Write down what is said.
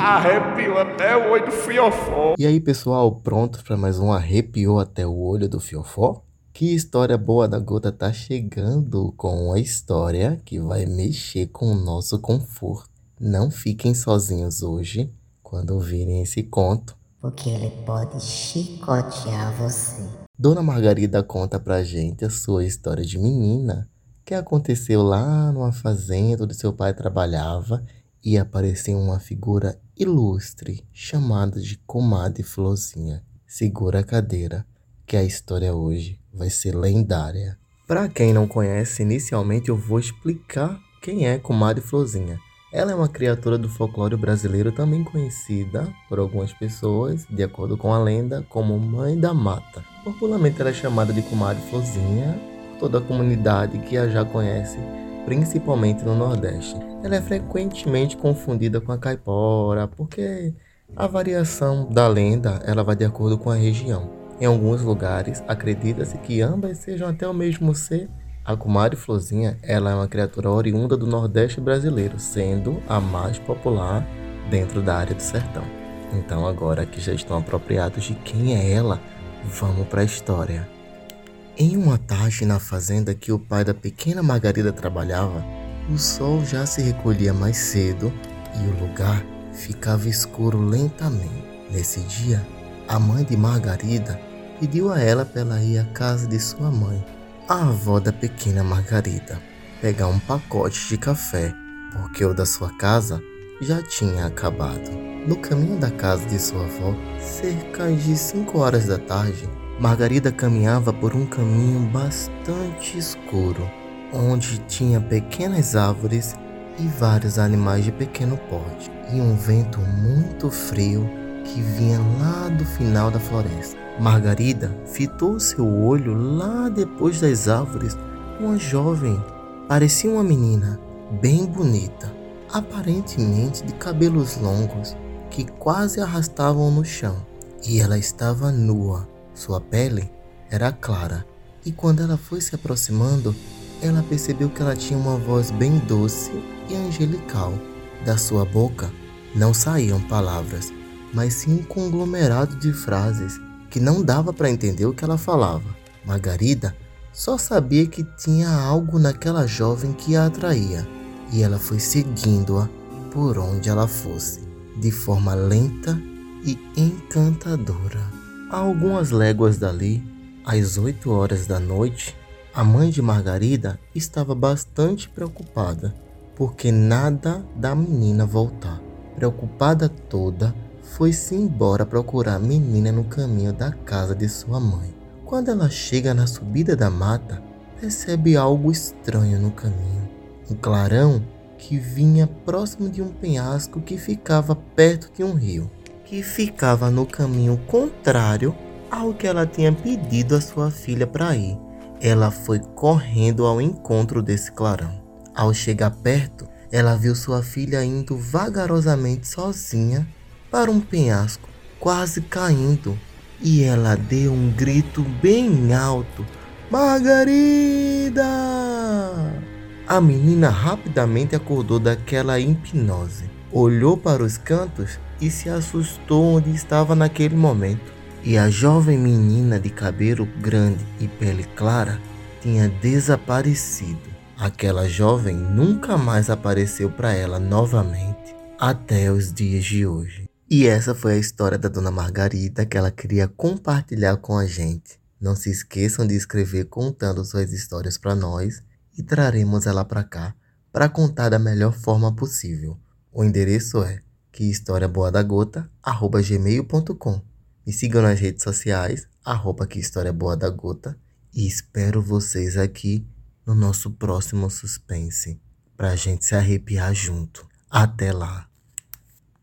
Arrepiou até o olho do fiofó. E aí, pessoal, prontos para mais um Arrepiou até o olho do fiofó? Que história boa da gota tá chegando com uma história que vai mexer com o nosso conforto. Não fiquem sozinhos hoje quando ouvirem esse conto, porque ele pode chicotear você. Dona Margarida conta pra gente a sua história de menina que aconteceu lá numa fazenda onde seu pai trabalhava e apareceu uma figura ilustre chamada de Comadre Florzinha. Segura a cadeira, que a história hoje vai ser lendária. Para quem não conhece, inicialmente eu vou explicar quem é Comadre Florzinha. Ela é uma criatura do folclore brasileiro também conhecida por algumas pessoas, de acordo com a lenda, como Mãe da Mata. Popularmente ela é chamada de Comadre Florzinha por toda a comunidade que a já conhece, principalmente no Nordeste. Ela é frequentemente confundida com a caipora, porque a variação da lenda ela vai de acordo com a região. Em alguns lugares, acredita-se que ambas sejam até o mesmo ser, a comadre Florzinha, ela é uma criatura oriunda do Nordeste brasileiro, sendo a mais popular dentro da área do sertão. Então agora que já estão apropriados de quem é ela, vamos para a história. Em uma tarde na fazenda que o pai da pequena Margarida trabalhava, o sol já se recolhia mais cedo e o lugar ficava escuro lentamente. Nesse dia, a mãe de Margarida pediu a ela para ir à casa de sua mãe a avó da pequena Margarida pegar um pacote de café, porque o da sua casa já tinha acabado. No caminho da casa de sua avó, cerca de 5 horas da tarde, Margarida caminhava por um caminho bastante escuro, onde tinha pequenas árvores e vários animais de pequeno porte, e um vento muito frio que vinha lá do final da floresta. Margarida fitou seu olho lá depois das árvores. Uma jovem, parecia uma menina, bem bonita, aparentemente de cabelos longos que quase arrastavam no chão. E ela estava nua. Sua pele era clara. E quando ela foi se aproximando, ela percebeu que ela tinha uma voz bem doce e angelical. Da sua boca não saíam palavras, mas sim um conglomerado de frases que não dava para entender o que ela falava. Margarida só sabia que tinha algo naquela jovem que a atraía e ela foi seguindo-a por onde ela fosse, de forma lenta e encantadora. A algumas léguas dali, às oito horas da noite, a mãe de Margarida estava bastante preocupada, porque nada da menina voltar. Preocupada toda, foi-se embora procurar a menina no caminho da casa de sua mãe. Quando ela chega na subida da mata, percebe algo estranho no caminho. Um clarão que vinha próximo de um penhasco que ficava perto de um rio, que ficava no caminho contrário ao que ela tinha pedido à sua filha para ir. Ela foi correndo ao encontro desse clarão. Ao chegar perto, ela viu sua filha indo vagarosamente sozinha para um penhasco, quase caindo, e ela deu um grito bem alto: Margarida! A menina rapidamente acordou daquela hipnose, olhou para os cantos e se assustou onde estava naquele momento. E a jovem menina de cabelo grande e pele clara tinha desaparecido. Aquela jovem nunca mais apareceu para ela novamente até os dias de hoje. E essa foi a história da Dona Margarida que ela queria compartilhar com a gente. Não se esqueçam de escrever contando suas histórias para nós e traremos ela para cá para contar da melhor forma possível. O endereço é quehistoriaboadagota@gmail.com. Me sigam nas redes sociais arroba que história boa da gota e espero vocês aqui no nosso próximo suspense para a gente se arrepiar junto. Até lá.